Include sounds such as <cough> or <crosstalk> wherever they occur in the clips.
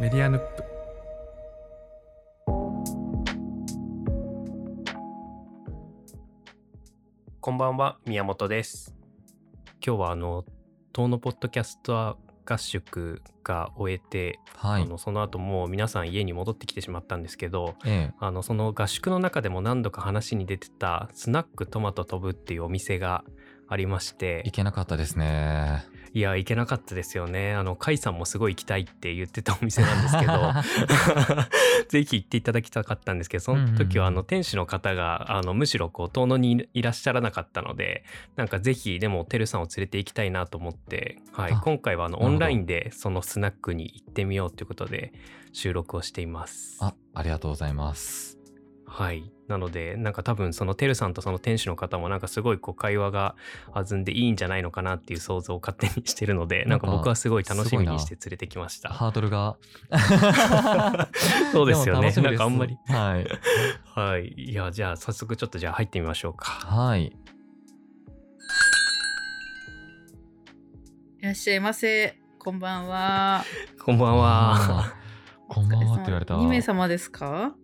メディアヌップこんばんは、宮本です。今日はあの、東のポッドキャスト合宿が終えて、はいあ。のその後もう皆さん家に戻ってきてしまったんですけど、ええ。あのその合宿の中でも何度か話に出てたスナックトマト飛ぶっていうお店がありましていけなかったですね。いや行けなかったですよねあの甲斐さんもすごい行きたいって言ってたお店なんですけど <laughs> ぜひ行っていただきたかったんですけどその時はあの店主の方があのむしろこう遠野にいらっしゃらなかったのでなんかぜひでもてるさんを連れて行きたいなと思って、はいあ、今回はあのオンラインでそのスナックに行ってみようということで収録をしています。あ、ありがとうございます。はい。なので、なんか多分そのてるさんとその店主の方もなんかすごいこう会話が弾んでいいんじゃないのかなっていう想像を勝手にしてるので、なんか僕はすごい楽しみにして連れてきました。ハードルが。<laughs> そうですよねなんかあんまり。はい。はい。いや、じゃあ早速ちょっとじゃあ入ってみましょうか。はい。いらっしゃいませ。こんばんは。こんばんは。こんばんはって言われた。2名様ですか？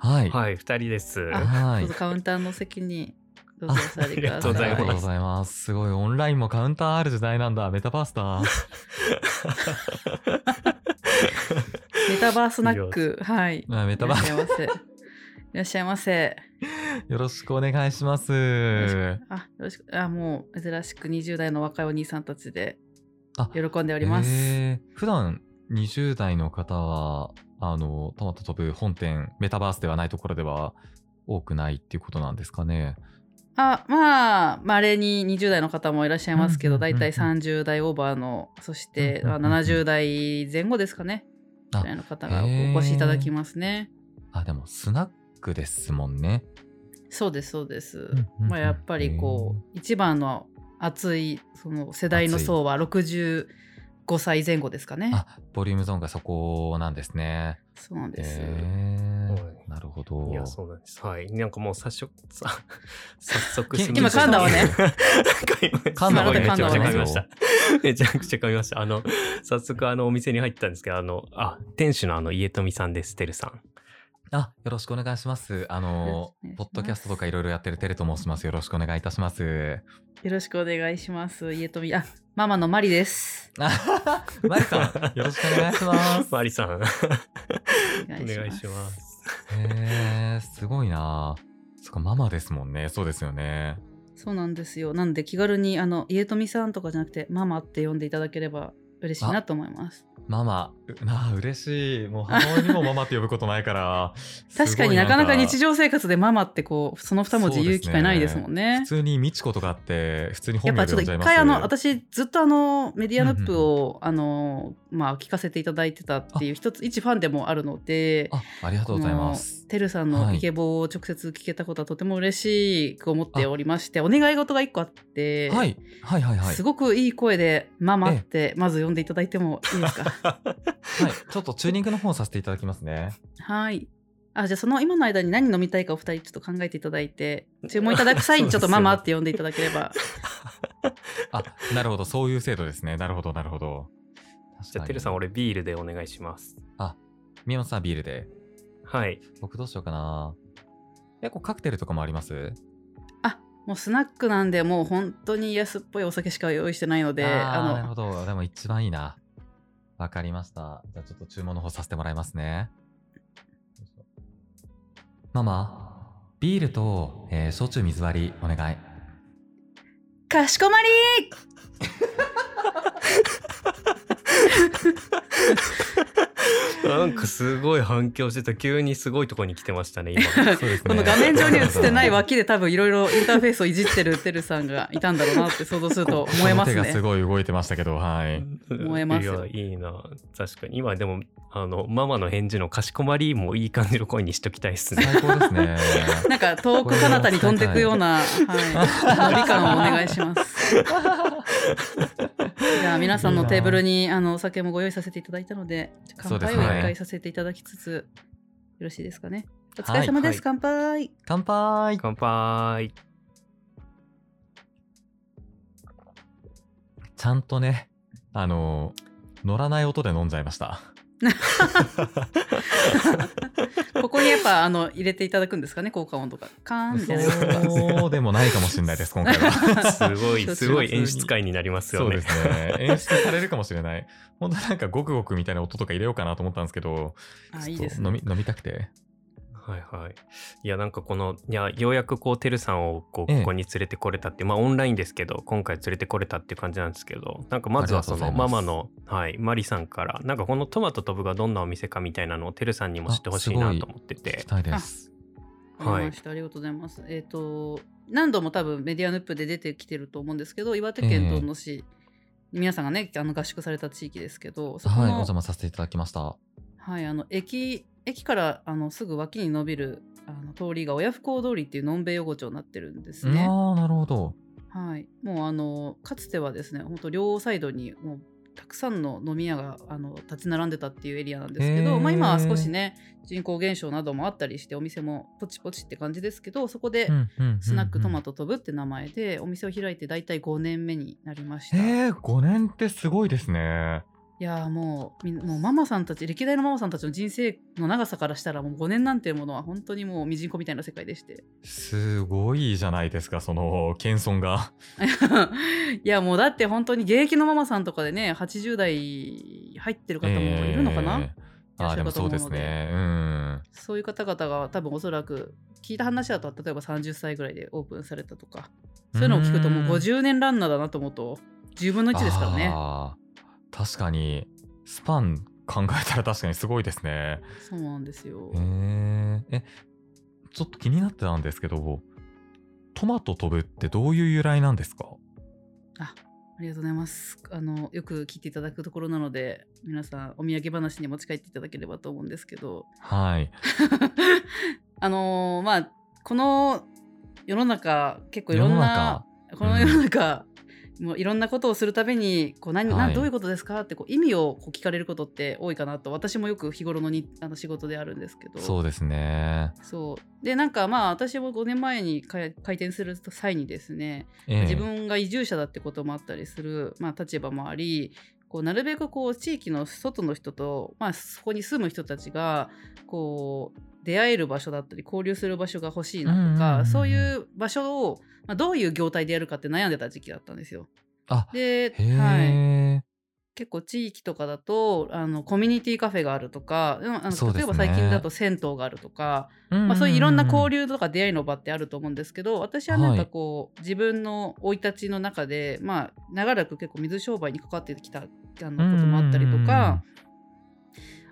はい。はい、二人です。あはいカウンターの席にどうぞお座りください。あありがとうございますありがとうございます。すごい、オンラインもカウンターある時代なんだ。メタバースだ。メタバースナック。はい。あメタバーいらっしゃいませ。いらっしゃいませ。よろしくお願いします。よろしくあ、よろしく。あ、もう珍しく20代の若いお兄さんたちであ喜んでおります。えー普段20代の方は、あの、トマト飛ぶ本店、メタバースではないところでは多くないっていうことなんですかね。あ、まあ、稀に20代の方もいらっしゃいますけど、うんうんうんうんだいたい30代オーバーの、そして、うんうんうんうんまあ70代前後ですかね。あぐらいの方がお越しいただきますね。あ、でもスナックですもんね。そうですそうです。まあやっぱりこう一番の熱いその世代の層は65歳前後ですかね。あ、ボリュームゾーンがそこなんですね。そうなんです。へはいーなるほど。いや、そうなんです。はい。なんかもう早速、さ <laughs> 早速今噛んだわね噛んだわねめちゃくちゃ噛みました。めちゃくちゃ噛みました。あの、早速あのお店に入ったんですけど、あの、あ、店主のあの家富さんです、てるさん。あ、よろしくお願いします。あよろのしくお願いします、ポッドキャストとかいろいろやってるテレと申します。よろしくお願いいたします。よろしくお願いします。家富あママのマリです。あ <laughs> マリさん、よろしくお願いします。マリさん、おお願いします。へー、すごいな。そっか、ママですもんね。そうですよね。そうなんですよ。なんで気軽にあの家富さんとかじゃなくてママって呼んでいただければ嬉しいなと思います。ママ、うなあ、嬉しい。もう母親にもママって呼ぶことないから。<laughs> 確かになかなか日常常生活でママってこうその二文字言う機会ないですもんね普。通にミチコとかって、普通にやっぱちょっと本名で呼んじゃいます一回あの私ずっとあのメディアヌップを、あのまあ聞かせていただいてたっていう一つ一ファンでもあるのであ、ありがとうございます。てるさんはいのイケボを直接聞けたことはとても嬉しく思っておりましてお願い事が一個あって、はい、はいはいはい。すごくいい声で「ママ」ってまず呼んでいただいてもいいですか？はい、ちょっとチューニングの方させていただきますね。はいあじゃあその今の間に何飲みたいかお二人ちょっと考えていただいて注文いただく際に <laughs> ちょっと「ママ」って呼んでいただければ <laughs> あ、なるほど、そういう制度ですね。なるほど、なるほど。じゃあ、てるさん、俺ビールでお願いします。あ、宮本さんビールで。はい。僕どうしようかな。結構カクテルとかもあります？もうスナックなんでもう本当に安っぽいお酒しか用意してないのであーあのなるほど。でも一番いいな。わかりました。じゃあちょっと注文の方させてもらいますね。ママ、ビールと、えー焼酎水割りお願い。かしこまり <laughs> <laughs> なんかすごい反響してた。急にすごいとこに来てましたね、今。<laughs> ねこの画面上に映ってない脇で多分いろいろインターフェースをいじってるてるさんがいたんだろうなって想像すると思えます <laughs> 手がすね。ごい動いてましたけど、はい。思えますよいや、いいな。確かに。今でも、あの、ママの返事のかしこまりもいい感じの声にしときたいですね。最高ですね。なんか遠く彼方に飛んでいくような、はい、ノリ感をお願いします。じゃあ皆さんのテーブルにあのお酒もご用意させていただいたので乾杯を一回させていただきつつ、よろしいですかね。お疲れ様です、はい乾杯。乾杯乾杯。ちゃんとね、あの、乗らない音で飲んじゃいました。<laughs> ここにやっぱあの入れていただくんですかね？効果音とかカーンみたいなそうでもないかもしれないです、今回は。<laughs> すごい、すごい演出会になりますよね。そうですね。演出されるかもしれない。本当なんかゴクゴクみたいな音とか入れようかなと思ったんですけど、あちょっいいですねと飲み飲みたくて。はいはい。いや、なんかこの、いや、ようやくこう、てるさんをこうええここに連れてこれたって、まあオンラインですけど、今回連れてこれたっていう感じなんですけど、なんかまずはそのママの、はい、マリさんから、なんかこのトマト飛ぶがどんなお店かみたいなのをてるさんにも知ってほしいなと思って聞てき。たいです。はいありがとうございます。えっ、と何度も多分メディアヌップで出てきてると思うんですけど岩手県遠野市、皆さんがねあの合宿された地域ですけどそこの,、はい、お邪魔させていただきました。はい、あの駅駅からあのすぐ脇に伸びるあの通りが親不孝通りっていうのんべい横丁になってるんですね。ああ、なるほど。はい、もうあのかつてはですね本当両サイドにもうたくさんの飲み屋があの立ち並んでたっていうエリアなんですけど、まあ、今は少しね人口減少などもあったりしてお店もポチポチって感じですけどそこでスナックトマト飛ぶって名前でお店を開いて大体5年目になりました。いへえ、5年ってすごいですね。やーもうもうママさんたち歴代のママさんたちの人生の長さからしたらもう5年なんていうものは本当にもうミジンコみたいな世界でして。すごいじゃないですか、その謙遜が。<laughs> いやもうだって本当に現役のママさんとかでね80代入ってる方もいるのかな、ええ。ああ、で。もそうですね。うん。そういう方々が多分おそらく聞いた話だと例えば30歳ぐらいでオープンされたとかそういうのを聞くともううん50年ランナーだなと思うと10分の1ですからね。あー確かに、スパン考えたら確かにすごいですね。そうなんですよへえ。え、ちょっと気になってたんですけど、トマト飛ぶってどういう由来なんですか？あありがとうございますあのよく聞いていただくところなので皆さんお土産話に持ち帰っていただければと思うんですけどはい。<laughs> あのーまあこの世の中結構いろん世のな中？この世の中、もういろんなことをするたびにこう何、はい。などういうことですかってこう意味をこう聞かれることって多いかなと私もよく日頃のにあの仕事であるんですけど。そうですね。そう。でなんかまあ私も5年前に開開店する際にですねええ。自分が移住者だってこともあったりする、まあ、立場もありこうなるべくこう地域の外の人と、まあ、そこに住む人たちがこう出会える場所だったり交流する場所が欲しいなとか、うんうんうんうん。そういう場所を、まあ、どういう業態でやるかって悩んでた時期だったんですよ。あ、で、へはい、え。結構地域とかだとあのコミュニティカフェがあるとか、うんあのね。例えば最近だと銭湯があるとか、まあ、そういういろんな交流とか出会いの場ってあると思うんですけど私はなんかこう、自分の生い立ちの中で、まあ、長らく結構水商売に関わってきたあのこともあったりとか、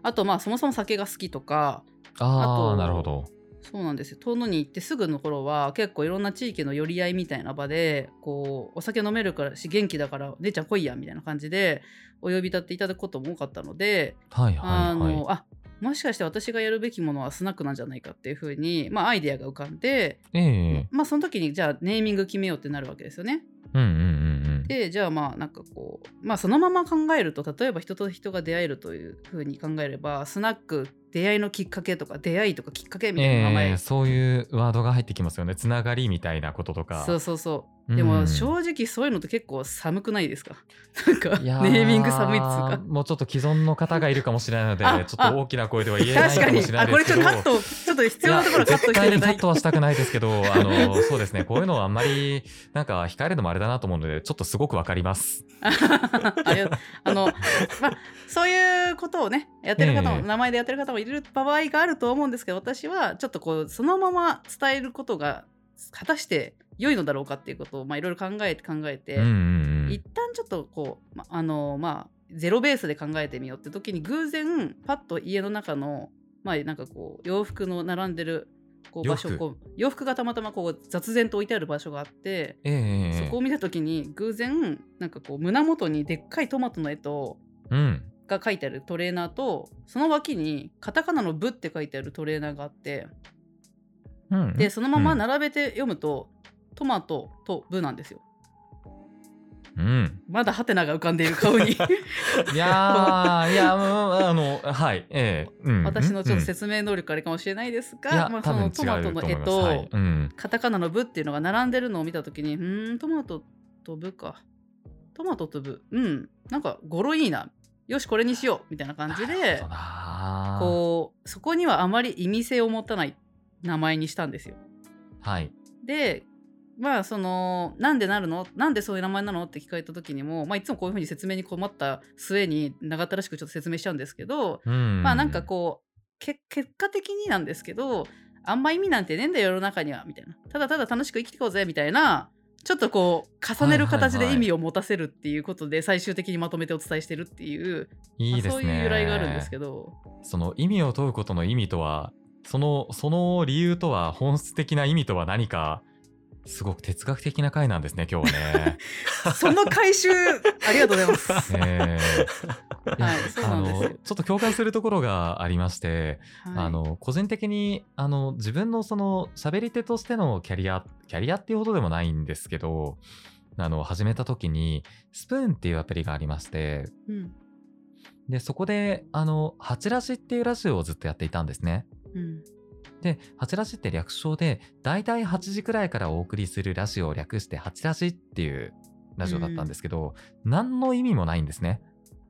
あとまあそもそも酒が好きとかああなるほど。そうなんですよ遠野に行ってすぐの頃は結構いろんな地域の寄り合いみたいな場でこうお酒飲めるからし元気だから姉ちゃん来いやみたいな感じでお呼び立っていただくことも多かったので、はいあはいはい。のあもしかして私がやるべきものはスナックなんじゃないかっていうふうに、まあ、アイデアが浮かんで、ええまあ、その時にじゃあネーミング決めようってなるわけですよね。うんうんうんうん。でじゃあまあなんかこうまあそのまま考えると例えば人と人が出会えるというふうに考えればスナック出会いのきっかけとか出会いとかきっかけみたいな名前、ええそういうワードが入ってきますよね。つながりみたいなこととか。そうそうそでも正直そういうのって結構寒くないですか？<laughs> なんかネーミング寒いっつうか。もうちょっと既存の方がいるかもしれないので、あちょっと大きな声では言えない確かもしれなあこれいですけど。ちょっとカットちょっと必要なところカットして絶対カットはしたくないですけど、あの、そうですね、こういうのはあんまり、なんか控えるのもあれだなと思うので、ちょっとすごくわかります。あの、まあ、そういうことをねやってる方も、ええ名前でやってる方もいる場合があると思うんですけど私はちょっとこうそのまま伝えることが果たして良いのだろうかっていうことをまあいろいろ考えて考えて、うんうん一旦ちょっとこう、まあのまあゼロベースで考えてみようって時に偶然パッと家の中のまあなんかこう洋服の並んでるこう場所洋服こう洋服がたまたまこう雑然と置いてある場所があって、ええそこを見た時に偶然なんかこう胸元にでっかいトマトの絵とうん。が書いてあるトレーナーとその脇にカタカナの「ブ」って書いてあるトレーナーがあってうん。でそのままうん並べて読むと、トマトと「ブ」なんですよ。うん。まだハテナが浮かんでいる顔に <laughs> いやー、いや、<laughs> うんあの、はい、ええうん私のちょっとうん説明能力あれかもしれないですが、いや、まあ、そのトマトの絵とはいとうん。カタカナの「ブ」っていうのが並んでるのを見た時にうーんトマトと「ブ」かトマトと「ブ」うんなんか語呂いいなよしこれにしようみたいな感じでこうそこにはあまり意味性を持たない名前にしたんですよ。はい。でまあそのなんでなるの？なんでそういう名前なの？って聞かれた時にも、まあ、いつもこういうふうに説明に困った末に長ったらしくちょっと説明しちゃうんですけど、うんまあなんかこうけ結果的になんですけどあんま意味なんてねえんだよ世の中にはみたいな。ただただ楽しく生きていこうぜみたいなちょっとこう重ねる形はいはいはい。で意味を持たせるっていうことで最終的にまとめてお伝えしてるっていう、いいですね。まあそういう由来があるんですけど。その意味を問うことの意味とは、その、その理由とは、本質的な意味とは何か、すごく哲学的な回なんですね、今日はね。<laughs> その回収ありがとうございます。えーはいそうなんですよあのちょっと共感するところがありまして、はいあの個人的にあの自分のその喋り手としてのキャリアキャリアっていうほどでもないんですけどあの始めた時にスプーンっていうアプリがありましてうんでそこであの「ハチラジ」っていうラジオをずっとやっていたんですね。うんで、ハチラジって略称で、だいたい8時くらいからお送りするラジオを略して、ハチラジっていうラジオだったんですけど、何の意味もないんですね。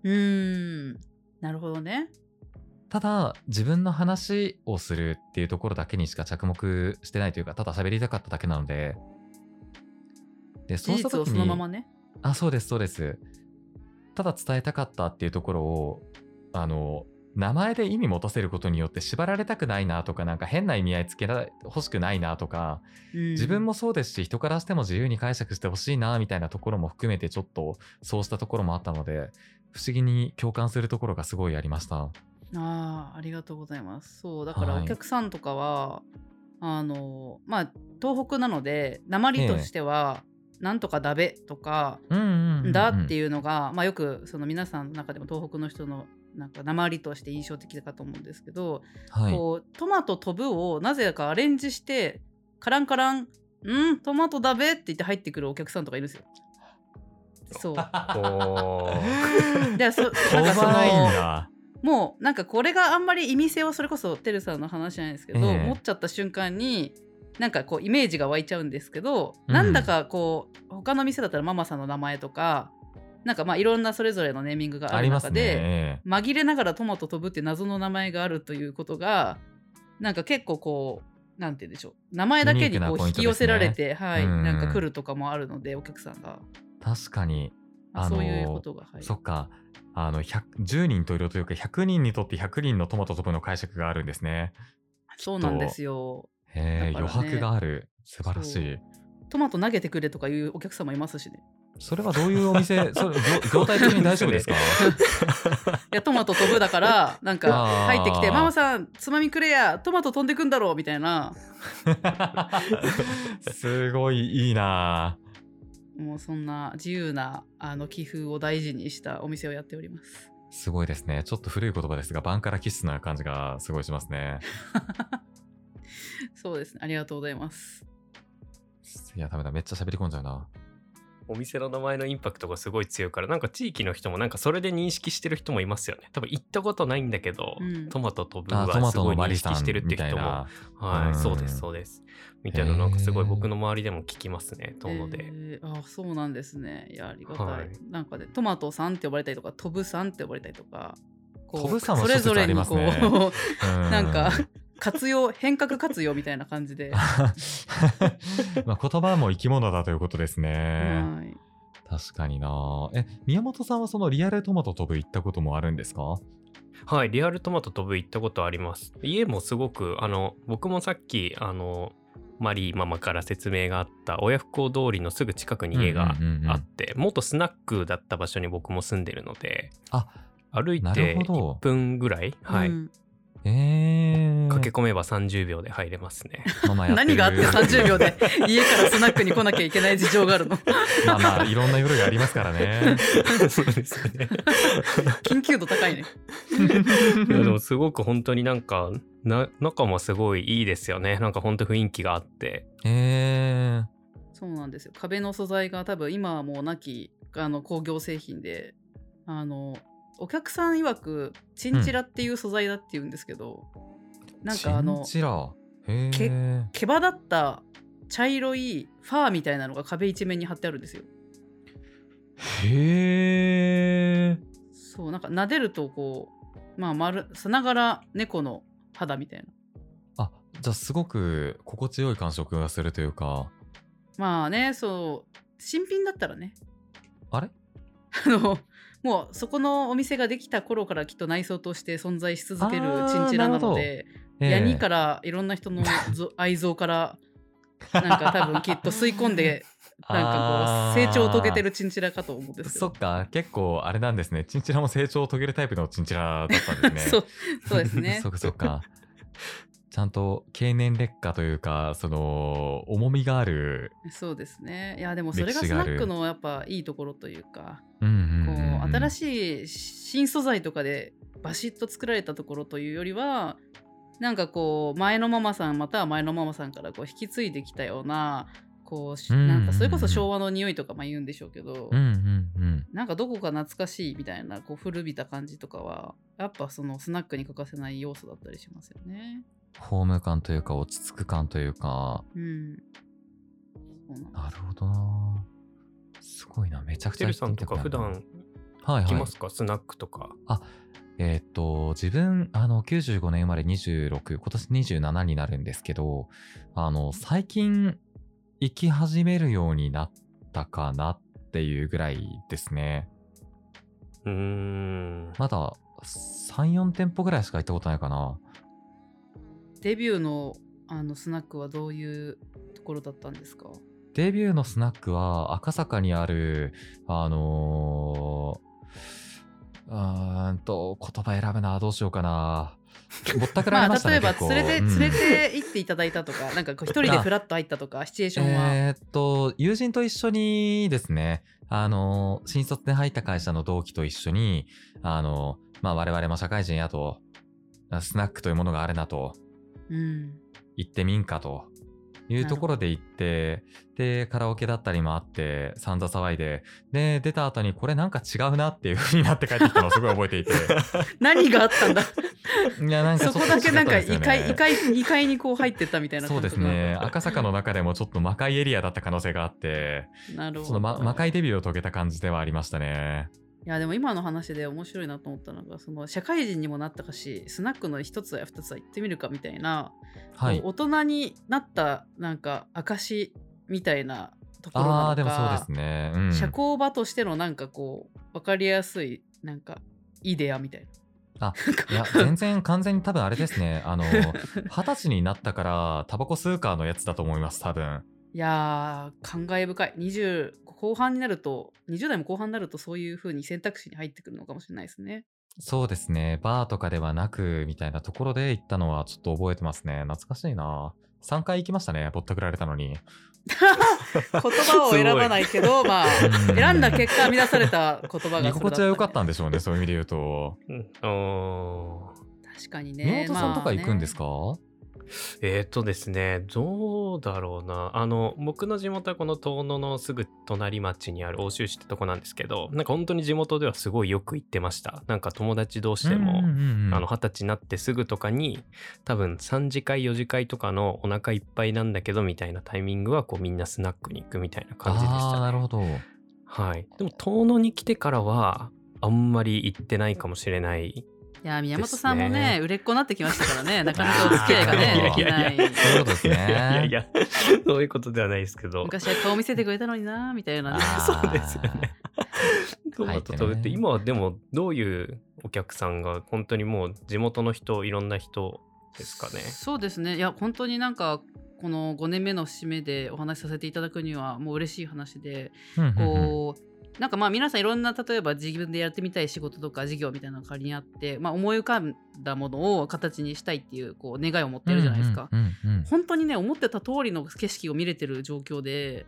うーんなるほどね。ただ、自分の話をするっていうところだけにしか着目してないというか、ただ喋りたかっただけなので、で、事そうした実をそ時に、のままね。あ、そうです、そうです。ただ伝えたかったっていうところを、あの、名前で意味持たせることによって縛られたくないなとか、なんか変な意味合いつけら欲しくないなとか、うん。自分もそうですし人からしても自由に解釈してほしいなみたいなところも含めてちょっとそうしたところもあったので不思議に共感するところがすごいありました。ああありがとうございます。そうだからはい。お客さんとかは、あのまあ東北なので鉛としては、なんとかだべとか、だってういうのが、まあ、よくその皆さんの中でも東北の人のなんか鉛として印象的だかと思うんですけど、んはい。こうトマト飛ぶをなぜかアレンジしてカランカランうんトマトだべって言って入ってくるお客さんとかいるんですよ。そう。<laughs> そなん飛かそのだ。もうなんかこれがあんまり意味性をそれこそてるさんの話じゃないですけど、ええ。持っちゃった瞬間になんかこうイメージが湧いちゃうんですけど、うん。なんだかこう他の店だったらママさんの名前とかなんかまあいろんなそれぞれのネーミングがあありますね。る中で、え紛れながらトマト飛ぶって謎の名前があるということがなんか結構こうなんて言うんでしょう。名前だけにこう引き寄せられて、はい、うんなんか来るとかもあるのでお客さんが、え確かに。あのそういうことが、はい、そっか。あの100 10人と色というか100人にとって100人のトマト飛ぶの解釈があるんですね。そうなんですよ。へえ、ね余白がある。素晴らしい。トマト投げてくれとかいうお客様いますしねそれはどういうお店？<laughs> それ業業態的に大丈夫ですか？<laughs> いやトマト飛ぶだからなんか入ってきて「ママさんつまみくれやトマト飛んでくんだろ」みたいな。<laughs> すごいいいな。もうそんな自由なあの寄付を大事にしたお店をやっております。すごいですね。ちょっと古い言葉ですがバンカラキッスな感じがすごいしますね。そうですね。ありがとうございます。いやダメだ。めっちゃ喋り込んじゃうなお店の名前のインパクトがすごい強いからなんか地域の人もなんかそれで認識してる人もいますよね。多分行ったことないんだけど、うん。トマト飛ぶあトマトはすごい認識してるってみいう人もはい、うん。そうですそうです。みたいななんかすごい僕の周りでも聞きますね遠野で、えー。あそうなんですね。いやありがたい。はい。なんかねトマトさんって呼ばれたりとか飛ぶさんって呼ばれたりとかこう飛ぶさんはそれぞれにこう、<laughs> うん。なんか活用変革活用みたいな感じで。<laughs> まあ言葉も生き物だということですね、はい。確かにな。え宮本さんはそのリアルトマト飛ぶ行ったこともあるんですか？はい、リアルトマト飛ぶ行ったことあります。家もすごく、あの、僕もさっき、あの、マリーママから説明があった親不孝通りのすぐ近くに家がうんうんうんうん。あって、元スナックだった場所に僕も住んでるので、あな歩いてるほど。1分ぐらい、はい、うんえー、駆け込めば30秒で入れますね。ママ何があって30秒で家からスナックに来なきゃいけない事情があるの？まあまあいろんな夜がありますからねそうですよね。緊急度高いねいやでもすごく本当になんかな中もすごいいいですよね。なんか本当雰囲気があって。えー、そうなんですよ壁の素材が多分今はもうなきあの工業製品であのお客さん曰くチンチラっていう素材だって言うんですけど、なんかあの毛羽立った茶色いファーみたいなのが壁一面に貼ってあるんですよ。へえそうなんか撫でるとこうまあ丸さながら猫の肌みたいな。あじゃあすごく心地よい感触がするというか。まあねそう新品だったらね。あれ？あのもうそこのお店ができた頃からきっと内装として存在し続けるチンチラなので、ええ。ヤニからいろんな人のぞ愛憎からなんか多分きっと吸い込んで <laughs> なんかこう成長を遂げてるチンチラかと思うんですよ。そっか。結構あれなんですね。チンチラも成長を遂げるタイプのチンチラだったんですね。<laughs> そうそうですね。<laughs> そっかそっかちゃんと経年劣化というかその重みがあるそうですね。いやでもそれがスナックのやっぱいいところというか、うんうんこう新しい新素材とかでバシッと作られたところというよりはなんかこう前のママさんまたは前のママさんからこう引き継いできたようなこうなんかそれこそ昭和の匂いとかまあ言うんでしょうけど、うんうんうんなんかどこか懐かしいみたいなこう古びた感じとかはやっぱそのスナックに欠かせない要素だったりしますよね。ホーム感というか落ち着く感というかうん。なんなるほどなすごいなめちゃくちゃ行ってみたくなるとか普段はいはい来ますか、スナックとか。えーっと、自分、あの、95年生まれ26、今年27になるんですけど、あの、最近、行き始めるようになったかなっていうぐらいですね。うーん。まだ、3、4店舗ぐらいしか行ったことないかな。デビューのあのスナックはどういうところだったんですか？デビューのスナックは、赤坂にある、あのー、うーんと、言葉選ぶな、どうしようかな。ぼったくらまあれましたね。例えば連れて、うん連れて行っていただいたとか、<laughs> なんかこう一人でフラッと入ったとか、<laughs> シチュエーションは。えーっと、友人と一緒にですね、あの、新卒で入った会社の同期と一緒に、あの、まあ、我々も社会人やと、スナックというものがあるなと、うん。行ってみんかというところで行って、で、カラオケだったりもあって、散々騒いで、で、出た後にこれなんか違うなっていう風になって帰ってきたのをすごい覚えていて。<laughs> 何があったんだ？いや、なんかちょそこだけなんか異界、異界、異界にこう入ってったみたいなそうですね。赤感坂の中でもちょっと魔界エリアだった可能性があって、覚なるほど。その魔魔界デビューを遂げた感じではありましたね。いやでも今の話で面白いなと思ったのがその社会人にもなったかしスナックの一つや二つは行ってみるかみたいな、はい。大人になったなんか証みたいなところなのかでもそうですね。うん。社交場としてのなんかこう分かりやすいなんかイデアみたいな。あ、いや、<laughs> 全然完全に多分あれですね。あの、<laughs> 二十歳になったから、タバコ吸うかのやつだと思います、多分。いやー感慨深い20後半になると20代も後半になるとそういう風に選択肢に入ってくるのかもしれないですね。そうですね。バーとかではなく、みたいなところで行ったのはちょっと覚えてますね。懐かしいな。3回行きましたね。ぼったくられたのに。<laughs> 言葉を選ばないけどまあうん選んだ結果乱された言葉が居心地は良かったんででしょうね。そういう意味で言うと。確かにね。宮本さんとか行くんですか、か、えー、とですね、どうだろうな。あの、僕の地元はこの遠野のすぐ隣町にある奥州市ってとこなんですけど、なんか本当に地元ではすごいよく行ってました。なんか友達同士でも、あの、二十歳になってすぐとかに、多分3次会、4次会とかのお腹いっぱいなんだけど、みたいなタイミングは、こうみんなスナックに行くみたいな感じでした、ね。なるほど。はい。でも、遠野に来てからは、あんまり行ってないかもしれない。いや宮本さんもねね売れっ子になってきましたからね <laughs> なかなかお付き合いがねいやいやいやない。そういうことですね。いやいや、そういうことではないですけど。昔は顔見せてくれたのになみたいなね。<laughs> そうですよね。トマト食べてね今はでもどういうお客さんが本当にもう地元の人いろんな人ですかね？そうですねいや本当になんかこの5年目の節目でお話しさせていただくにはもう嬉しい話でこうなんかまあ皆さんいろんな例えば自分でやってみたい仕事とか事業みたいなのが仮にあって、まあ、思い浮かんだものを形にしたいっていうこう願いを持ってるじゃないですか。本当にね思ってた通りの景色を見れてる状況で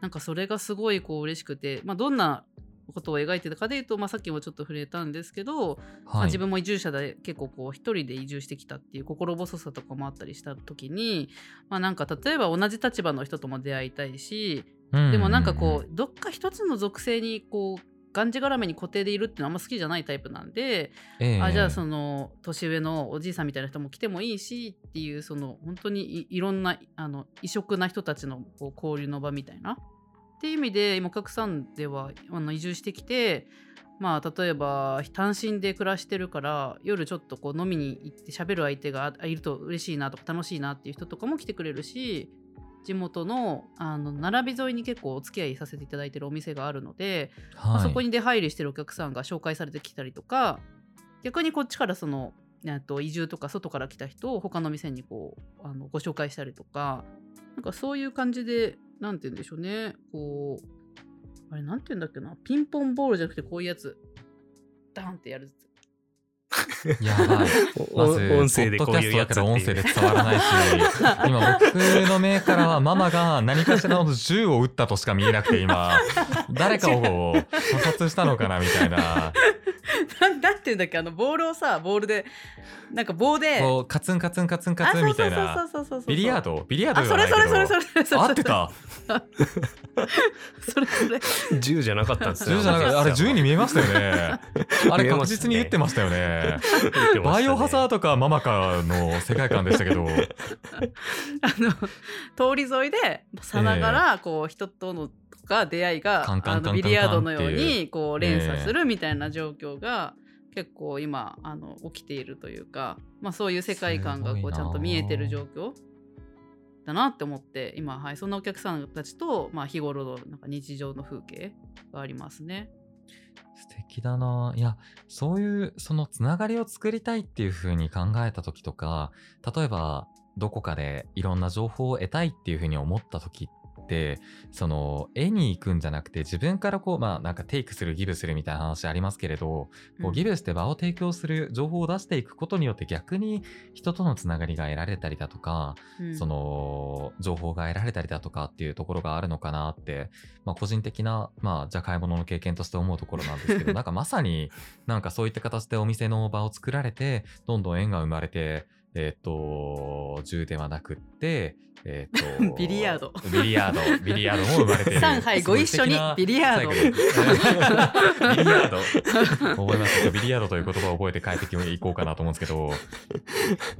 なんかそれがすごいこう嬉しくて、まあ、どんなことを描いてたかでいうと、まあ、さっきもちょっと触れたんですけど、まあはい。自分も移住者で結構こう一人で移住してきたっていう心細さとかもあったりした時に、まあ、なんか例えば同じ立場の人とも出会いたいしでもなんかこうどっか一つの属性にこうがんじがらめに固定でいるっていうのはあんま好きじゃないタイプなんで、うん、ええ。あじゃあその年上のおじいさんみたいな人も来てもいいしっていうその本当にいいろんなあの異色な人たちのこう交流の場みたいなっていう意味で今お客さんではあの移住してきてまあ例えば単身で暮らしてるから夜ちょっとこう飲みに行って喋る相手がいると嬉しいなとか楽しいなっていう人とかも来てくれるし地元のあの並び沿いに結構お付き合いさせていただいてるお店があるので、まあそこに出入りしてるお客さんが紹介されてきたりとか逆にこっちからそのと移住とか外から来た人を他の店にこうあのご紹介したりとかなんかそういう感じで何て言うんでしょうね。こうあれなんて言うんだっけな。ピンポンボールじゃなくてこういうやつ。ダンってやるやつ。<laughs> やばい。まず、音声でこういうやつ音声で伝わらないし、今僕の目からはママが何かしらの銃を撃ったとしか見えなくて、今、<laughs> 誰かを射殺したのかなみたいな。なんていうんだっけあのボールをさボールでなんか棒でこうカツンカツンカツンカツンみたいな。ビリヤード？ビリヤードそれそれそれそれそれ合ってた？<laughs> それそれ。銃じゃなかったんですよ銃じゃなかった。あれ銃に見えましたよね。<laughs> あれ確実に言ってましたよね。バイオハザードかママかの世界観でしたけど。<laughs> あの通り沿いでさながらこう人とのか出会いがビリヤードのようにこう連鎖するみたいな状況が結構今あの起きているというか、まあ、そういう世界観がこうちゃんと見えてる状況だなって思って今、はい、そんなお客さんたちと、まあ、日頃のなんか日常の風景がありますね。素敵だな。いやそういうそのつながりを作りたいっていう風に考えた時とか例えばどこかでいろんな情報を得たいっていう風に思った時ってその絵に行くんじゃなくて自分からこうまあなんかテイクするギブするみたいな話ありますけれど、こうギブして場を提供する情報を出していくことによって逆に人とのつながりが得られたりだとか、うん、その情報が得られたりだとかっていうところがあるのかなって、まあ、個人的なまあじゃ買い物の経験として思うところなんですけど <laughs> なんかまさになんかそういった形でお店の場を作られてどんどん縁が生まれてえっ、ー、と、銃ではなくって、えっ、ー、と、<laughs> ビリヤード。ビリヤード、ビリヤードも生まれている。<laughs> 上海ご一緒にビリヤード。<laughs> ビリヤード。覚えますビリヤードという言葉を覚えて帰っていこうかなと思うんですけど、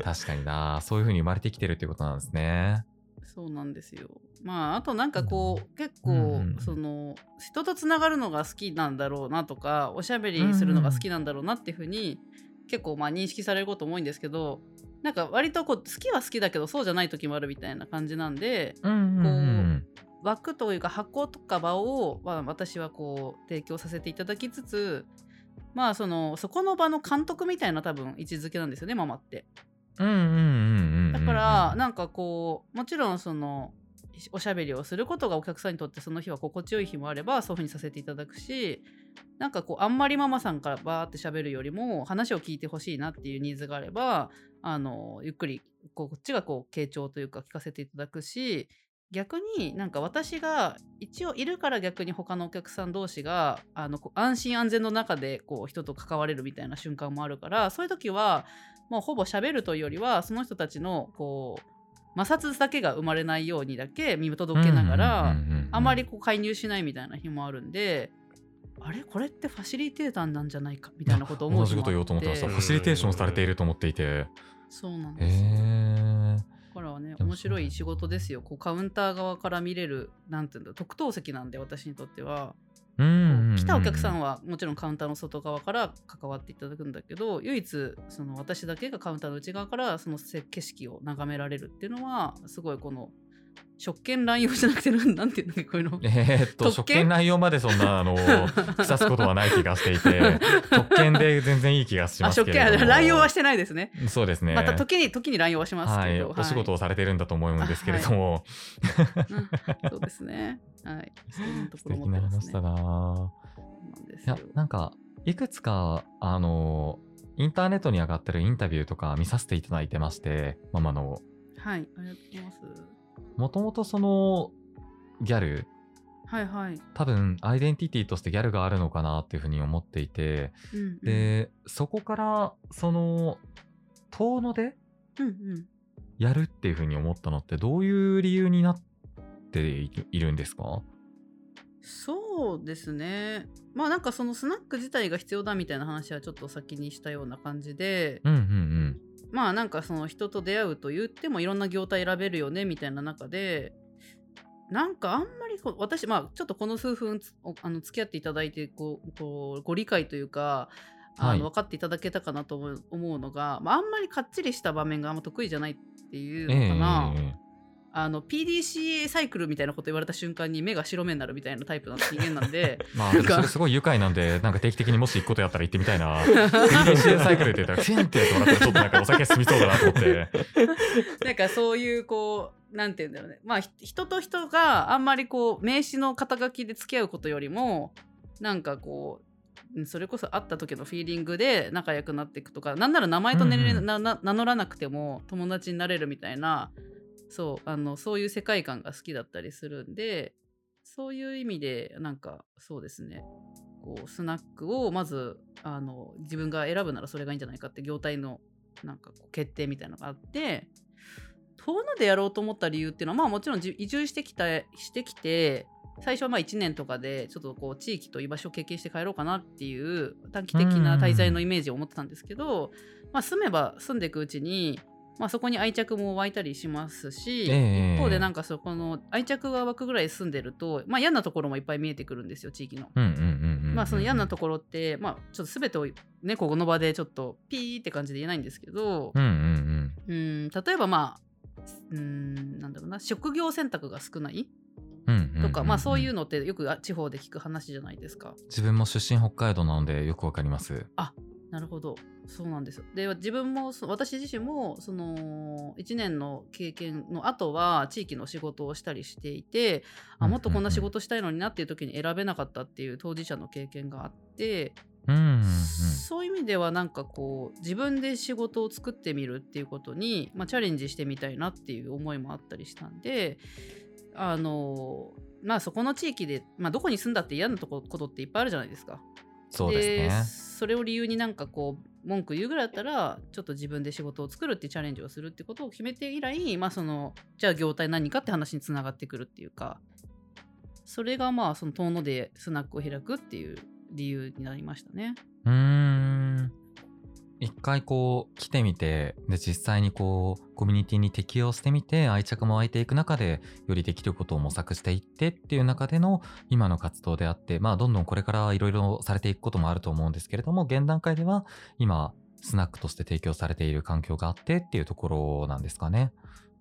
確かにな、そういうふうに生まれてきてるっていうことなんですね。そうなんですよ。まああとなんかこう結構、うん、その人とつながるのが好きなんだろうなとかおしゃべりするのが好きなんだろうなっていうふうに、結構まあ認識されることも多いんですけどなんか割とこう好きは好きだけどそうじゃない時もあるみたいな感じなんで、こう枠というか箱とか場を、まあ、私はこう提供させていただきつつまあそのそこの場の監督みたいな多分位置づけなんですよねママって。だからなんかこうもちろんそのおしゃべりをすることがお客さんにとってその日は心地よい日もあればそういうふうにさせていただくしなんかこうあんまりママさんからバーってしゃべるよりも話を聞いてほしいなっていうニーズがあればあのゆっくりこっちがこう傾聴というか聞かせていただくし逆になんか私が一応いるから逆に他のお客さん同士があの安心安全の中でこう人と関われるみたいな瞬間もあるからそういう時はもうほぼ喋るというよりはその人たちのこう摩擦だけが生まれないようにだけ見届けながらあまりこう介入しないみたいな日もあるんであれ？これってファシリテーターなんじゃないか？みたいなことを思う同じこと言おうと思ってましたファシリテーションされていると思っていて。そうなんですよ。だからはね面白い仕事ですよ。こうカウンター側から見れるなんていうんだ特等席なんで私にとっては。来たお客さんはもちろんカウンターの外側から関わっていただくんだけど唯一その私だけがカウンターの内側からその景色を眺められるっていうのはすごいこの職権乱用じゃなくて <laughs> なんていうのこういうの。えー、っと職権？乱用までそんなあの <laughs> 腐すことはない気がしていて <laughs> 特権で全然いい気がしますけど職権乱用はしてないですね。そうですね。また時に時に乱用はしますけど、はい、お仕事をされてるんだと思うんですけれども、はい、そうですね。はい。そういうところも、ね、なりましたないやなんかいくつかあのインターネットに上がってるインタビューとか見させていただいてましてママの。はい。ありがとうございますもともとそのギャル？はいはい、多分アイデンティティとしてギャルがあるのかなっていうふうに思っていて、うんうん、でそこからその遠野でやるっていうふうに思ったのってどういう理由になっているんですか？そうですね。まあなんかそのスナック自体が必要だみたいな話はちょっと先にしたような感じで、うんうんうんまあなんかその人と出会うと言ってもいろんな業態選べるよねみたいな中でなんかあんまりこう私まあちょっとこの数分あの付き合っていただいてこうこうご理解というかあの、はい。分かっていただけたかなと思うのが、まあ、あんまりかっちりした場面があんま得意じゃないっていうええのかな、ええあの PDCA サイクルみたいなこと言われた瞬間に目が白目になるみたいなタイプの人間なんで <laughs> まあ、それすごい愉快なんで、なんか定期的にもし行くことやったら行ってみたいな。<laughs> PDCA サイクルって言ったら、フィンってやってもらったら、ちょっとなんかお酒進みそうだなと思って。<laughs> なんかそういうこうなんて言うんだろうねまあひ人と人があんまりこう名刺の肩書きで付き合うことよりもなんかこううんそれこそ会った時のフィーリングで仲良くなっていくとかなんなら名前と年齢うんうん名乗らなくても友達になれるみたいなそうあのそういう世界観が好きだったりするんでそういう意味でなんかそうですねこうスナックをまずあの自分が選ぶならそれがいいんじゃないかって業態のなんかこう決定みたいなのがあって遠野でやろうと思った理由っていうのはまあもちろん移住してきたしてきて最初はまあ1年とかでちょっとこう地域と居場所を経験して帰ろうかなっていう短期的な滞在のイメージを持ってたんですけど、まあ、住めば住んでいくうちに、まあ、そこに愛着も湧いたりしますし、ええ一方でなんかそこの愛着が湧くぐらい住んでると、まあ、嫌なところもいっぱい見えてくるんですよ地域の。まあその嫌なところって、まあちょっと全てをね、この場でちょっとピーって感じで言えないんですけど、うんうんうん、例えばまあ、うん、なんだろうな、職業選択が少ないとか、まあそういうのってよくあ地方で聞く話じゃないですか。自分も出身北海道なのでよくわかります。なるほど。そうなんですよ。で、自分も、そ私自身も、その、1年の経験の後は、地域の仕事をしたりしていて、あ、もっとこんな仕事したいのになっていう時に選べなかったっていう当事者の経験があって、うんうんうん。そういう意味ではなんかこう自分で仕事を作ってみるっていうことに、まあ、チャレンジしてみたいなっていう思いもあったりしたんであのまあそこの地域で、まあ、どこに住んだって嫌なとこことっていっぱいあるじゃないですか。そうですね。それを理由になんかこう文句言うぐらいだったらちょっと自分で仕事を作るってチャレンジをするってことを決めて以来、まあ、そのじゃあ業態何かって話につながってくるっていうかそれがまあその遠野でスナックを開くっていう理由になりましたね。うーん。一回こう来てみてで実際にこうコミュニティに適応してみて愛着も湧いていく中でよりできることを模索していってっていう中での今の活動であってまあどんどんこれからいろいろされていくこともあると思うんですけれども現段階では今スナックとして提供されている環境があってっていうところなんですかね。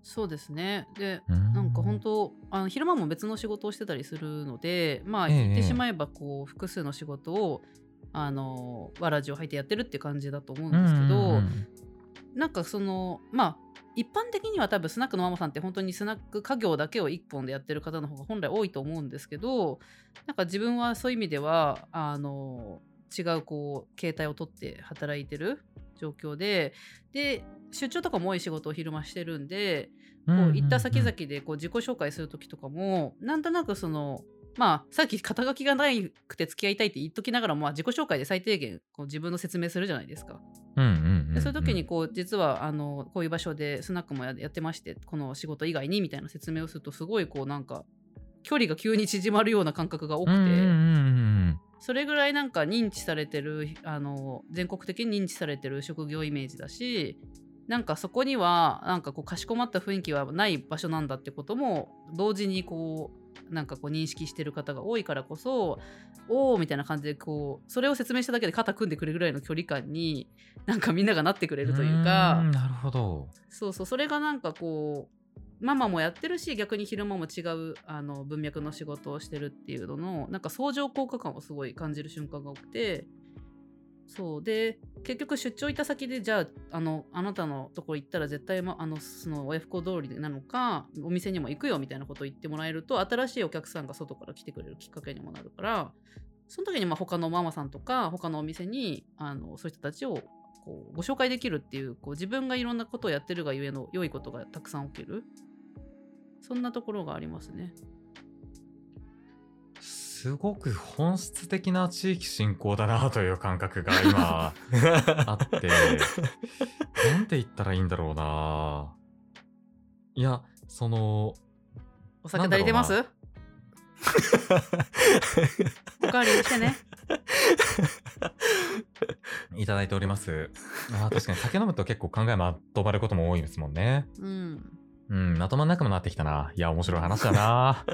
そうですね。で、なんか本当あの昼間も別の仕事をしてたりするので、まあええ言ってしまえばこう複数の仕事をあのわらじを履いてやってるって感じだと思うんですけど、うんうんなんかそのまあ一般的には多分スナックのママさんって本当にスナック家業だけを一本でやってる方の方が本来多いと思うんですけどなんか自分はそういう意味ではあの違うこう形態をとって働いてる状況でで出張とかも多い仕事を昼間してるんでこう行った先々でこう自己紹介する時とかもなんとなくそのまあさっき肩書きがないくて付き合いたいって言っときながらもまあ自己紹介で最低限こう自分の説明するじゃないですか。うんうんうんうんでそういう時にこう実はあのこういう場所でスナックもややってましてこの仕事以外にみたいな説明をするとすごいこうなんか距離が急に縮まるような感覚が多くて、うんうんうんうんそれぐらいなんか認知されてるあの全国的に認知されてる職業イメージだしなんかそこにはなんかこうかしこまった雰囲気はない場所なんだってことも同時にこうなんかこう認識してる方が多いからこそおーみたいな感じでこうそれを説明しただけで肩組んでくれるぐらいの距離感になんかみんながなってくれるというかんなるほど。そうそうそれがなんかこうママもやってるし逆に昼間も違うあの文脈の仕事をしてるっていうののなんか相乗効果感をすごい感じる瞬間が多くてそうで結局出張行った先でじゃああのあなたのところ行ったら絶対、ま、あのその親不孝通りなのかお店にも行くよみたいなことを言ってもらえると新しいお客さんが外から来てくれるきっかけにもなるからその時にまあ他のママさんとか他のお店にあのそういう人たちをこうご紹介できるっていうこう自分がいろんなことをやってるがゆえの良いことがたくさん起きるそんなところがありますね。すごく本質的な地域振興だなという感覚が今 <laughs> あって、なんて言ったらいいんだろうな。いや、その、お酒足りてます？おかわりしてね。いただいております。あー確かに酒飲むと結構考えまとまることも多いですもんね。うん。うん、頭の中もなってきたな。いや、面白い話だな。い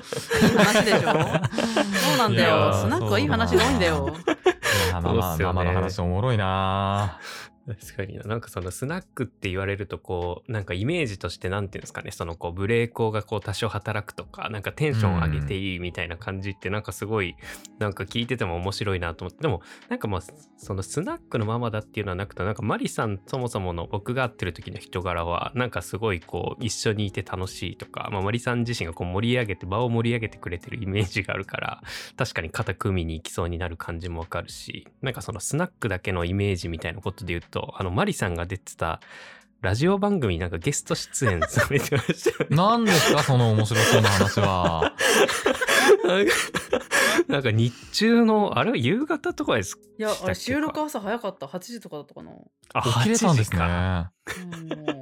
い話でしょ？そうなんだよ。ースナックはいい話が多いんだよ。いや、ねママの話おもろいな。確かにな。なんかそのスナックって言われるとこう、なんかイメージとしてなんていうんですかね、そのこうブレーコーがこう多少働くとか、なんかテンションを上げていいみたいな感じってなんかすごい、なんか聞いてても面白いなと思って、でもなんかまあそのスナックのママだっていうのはなくて、なんかマリさんそもそもの僕が会ってる時の人柄は、なんかすごいこう一緒にいて楽しいとか、まあマリさん自身がこう盛り上げて、場を盛り上げてくれてるイメージがあるから、確かに肩組みに行きそうになる感じもわかるし、なんかそのスナックだけのイメージみたいなことで言うと、あの、マリさんが出てたラジオ番組になんかゲスト出演されてましたよね。<laughs> 何ですか、その面白そうな話は。なんか日中の、あれは夕方とかですいや、あれ収録は朝早かった。8時とかだったかな。あ起きれたんです8時かね。<laughs>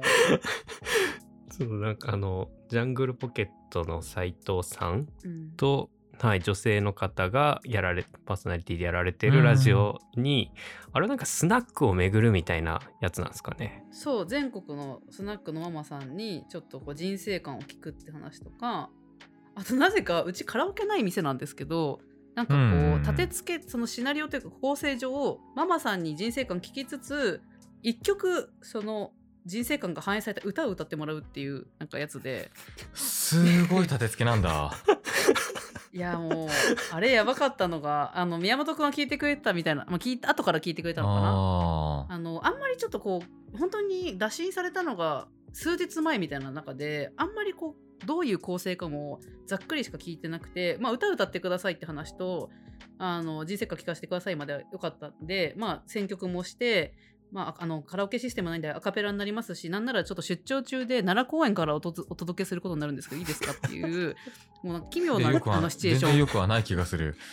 そう、なんかあの、ジャングルポケットの斉藤さんうんと、はい、女性の方がやられ、パーソナリティでやられてるラジオに、あれなんかスナックを巡るみたいなやつなんですかね。そう全国のスナックのママさんにちょっとこう人生観を聞くって話とかあとなぜかうちカラオケない店なんですけどなんかこうんう立て付けそのシナリオというか構成上ママさんに人生観聞きつつ一曲その人生観が反映された歌を歌ってもらうっていうなんかやつですごい立て付けなんだ。<laughs> いやもうあれやばかったのがあの宮本くんが聞いてくれたみたいな、まあ、聞いた後から聞いてくれたのかな。ああのあんまりちょっとこう本当に打診されたのが数日前みたいな中であんまりこうどういう構成かもざっくりしか聞いてなくて、まあ、歌歌ってくださいって話とあの人生観聞かせてくださいまではよかったんで、まあ、選曲もして、まあ、あのカラオケシステムないんでアカペラになりますしなんならちょっと出張中で奈良公園からおとお届けすることになるんですけどいいですかっていう <laughs> もう奇妙なのシチュエーション全然よくはない気がする。<laughs>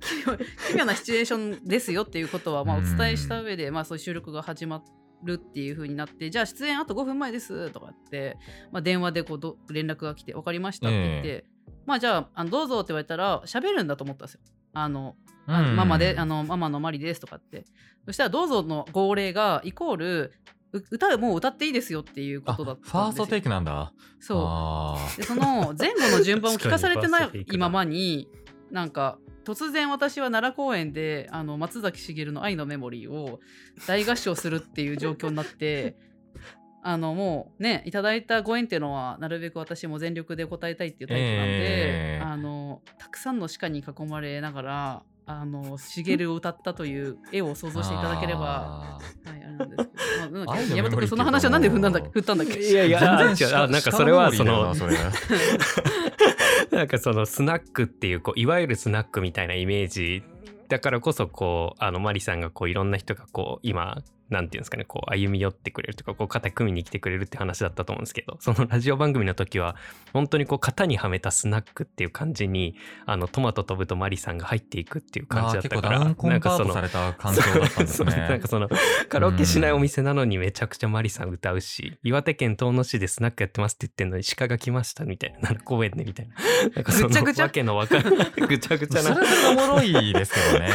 奇妙奇妙なシチュエーションですよっていうことはまあおうん伝えした上で、まあ、そういう収録が始まるっていう風になってじゃあ出演あと5分前ですとかって、まあ、電話でこうど連絡が来て分かりましたって言って、まあじゃああのどうぞって言われたら喋るんだと思ったんですよ。あのうん。ママで、うんあのママのマリですとかって。そしたらどうぞの号令がイコールう歌もう歌っていいですよっていうこあとだったファーストテイククなんだ。そう。あでその前後の順番を <laughs> 聞かされてないままになんか突然私は奈良公園であの松崎しげるの「愛のメモリー」を大合唱するっていう状況になってあのもうねいただいたご縁っていうのはなるべく私も全力で答えたいっていうタイプなんで、ええ。あのたくさんの鹿に囲まれながらあのしげるを歌ったという絵を想像していただければ。はい、あれなんですけど、まあ君、その話はなんで振んだんだっけ、振ったんだっけ？いやいや、あ全然違うあなんか鹿それはその <laughs> なんかそのスナックっていうこういわゆるスナックみたいなイメージだからこそこうあのマリさんがこういろんな人がこう今なんていうんですかねこう歩み寄ってくれるとかこう肩組みに来てくれるって話だったと思うんですけどそのラジオ番組の時は本当にこう型にはめたスナックっていう感じにあのトマト飛ぶとマリさんが入っていくっていう感じだったからなんねか。そのカラオケしないお店なのにめちゃくちゃマリさん歌うし、岩手県遠野市でスナックやってますって言ってんのに鹿が来ましたみたいな、奈良公園でみたいな。なんかそのぐちゃぐちゃわけのわかんぐちゃぐちゃなそれそれおもろいですけどね。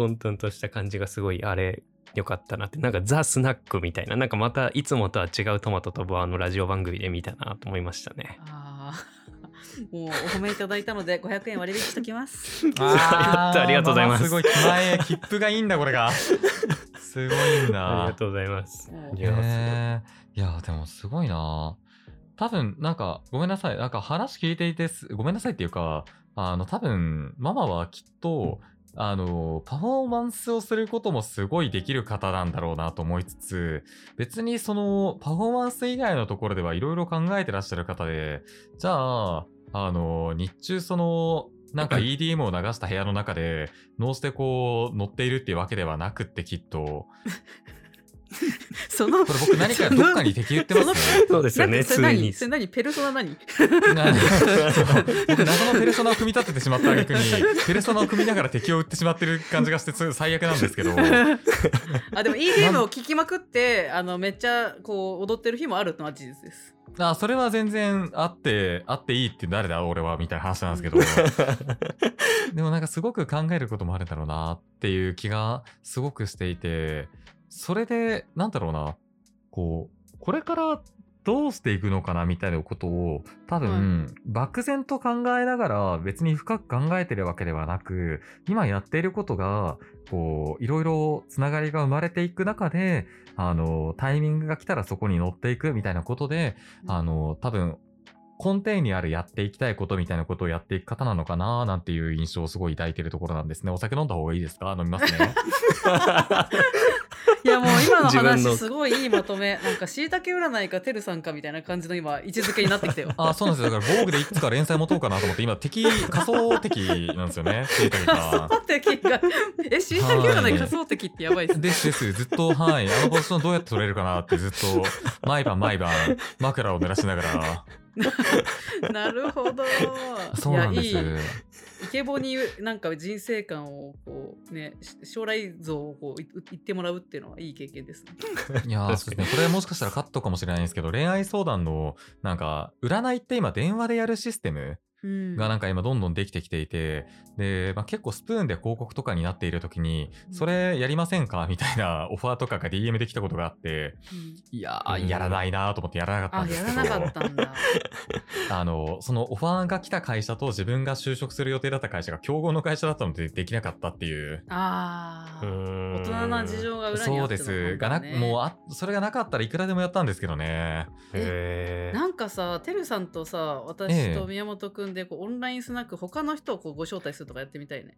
混沌とした感じがすごいあれ良かったなってなんかザ・スナックみたいななんかまたいつもとは違うトマトとブあのラジオ番組で見たなと思いましたね。あーもうお褒めいただいたので500円割引しときます。<laughs> やったありがとうございますすごい、気前、切符がいいんだ、これが。<laughs> すごいんだ。ありがとうございます。うんいやいへーいや、でもすごいな。多分、なんか、ごめんなさい。なんか話聞いていてす、ごめんなさいっていうか、あの、多分、ママはきっと、あの、パフォーマンスをすることもすごいできる方なんだろうなと思いつつ、別にその、パフォーマンス以外のところではいろいろ考えてらっしゃる方で、じゃあ、あの、日中その、なんか <laughs> EDM を流した部屋の中で、脳してこう、乗っているっていうわけではなくってきっと、<laughs> そのこれ僕何かどっかに敵言ってますね。<laughs> そうですよね、それ何。それ何ペルソナ何僕謎のペルソナを組み立ててしまった挙句にペルソナを組みながら敵を撃ってしまってる感じがして最悪なんですけど <laughs> あでも EDM を聴きまくってあのめっちゃこう踊ってる日もあるのは事実です。あそれは全然あってあっていいって誰だ俺はみたいな話なんですけどでもなんかすごく考えることもあるんだろうなっていう気がすごくしていてそれでなんだろうな。こうこれからどうしていくのかなみたいなことを多分、漠然と考えながら別に深く考えてるわけではなく今やっていることがこういろいろつながりが生まれていく中であのタイミングが来たらそこに乗っていくみたいなことであの多分根底にあるやっていきたいことみたいなことをやっていく方なのかななんていう印象をすごい抱いてるところなんですね。お酒飲んだ方がいいですか？飲みますね。いやもう今の話すごいいいまとめ。なんかしいたけ占いかてるさんかみたいな感じの今位置づけになってきたよ。<laughs> あそうなんですよ。だから防具でいくつか連載持とうかなと思って今敵仮想敵なんですよね。しいたけ仮想敵が。えしいたけ占い仮想敵ってやばいです <laughs> ですです。ずっとはい。あのポジションどうやって取れるかなってずっと毎晩毎晩枕を濡らしながら <laughs> なるほど。そうなんです。いいイケボになんか人生観をこうね将来像をこう言ってもらうっていうのはいい経験ですね。<laughs> いやそうですねこれもしかしたらカットかもしれないんですけど恋愛相談のなんか占いって今電話でやるシステムがなんか今どんどんできてきていて、で、まあ、結構スプーンで広告とかになっている時に、それやりませんか？<laughs> みたいなオファーとかが DM できたことがあって、うん、いやー、やらないなと思ってやらなかったんですけど。あ、やらなかったんだ。<laughs> あの、そのオファーが来た会社と自分が就職する予定だった会社が競合の会社だったのでできなかったっていう。ああ。大人な事情が裏にあって、ね、そうです。がな、もうあ、それがなかったらいくらでもやったんですけどね。へえ。なんかさ、てるさんとさ、私と宮本くんでこうオンラインスナック他の人をこうご招待するとかやってみたいね。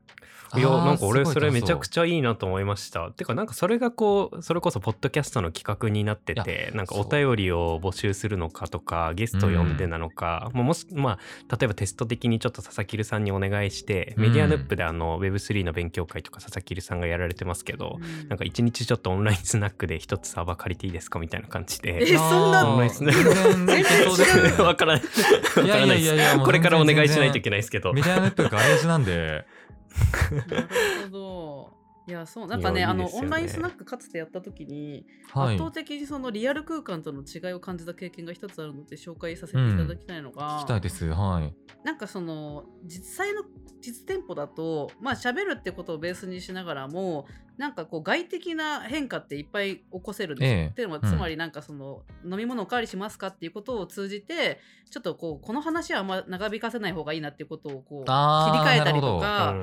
いやなんか俺それめちゃくちゃいいなと思いました。てかなんかそれがこうそれこそポッドキャストの企画になっててなんかお便りを募集するのかとかゲスト呼んでなのか、うん、もしまあ例えばテスト的にちょっと佐々木さんにお願いしてメディアヌップであの Web3 の勉強会とか佐々木さんがやられてますけど、うん、なんか一日ちょっとオンラインスナックで一つサーバー借りていいですかみたいな感じで。えそんなオンラインスナック <laughs> わからない。いやいやいやこれからお願いしないといけないですけどメディアネットガレージなんで。なるほど。いやそうなんかね、ね、あのオンラインスナックかつてやった時に、はい、圧倒的にそのリアル空間との違いを感じた経験が一つあるので紹介させていただきたいのが、うん、聞きたいです。はい。なんかその実際の実店舗だとまあ喋るってことをベースにしながらもなんかこう外的な変化っていっぱい起こせるんです、ええ、っていうのはつまりなんかその、うん、飲み物おかわりしますかっていうことを通じてちょっとこうこの話はあんま長引かせない方がいいなっていうことをこう切り替えたりとか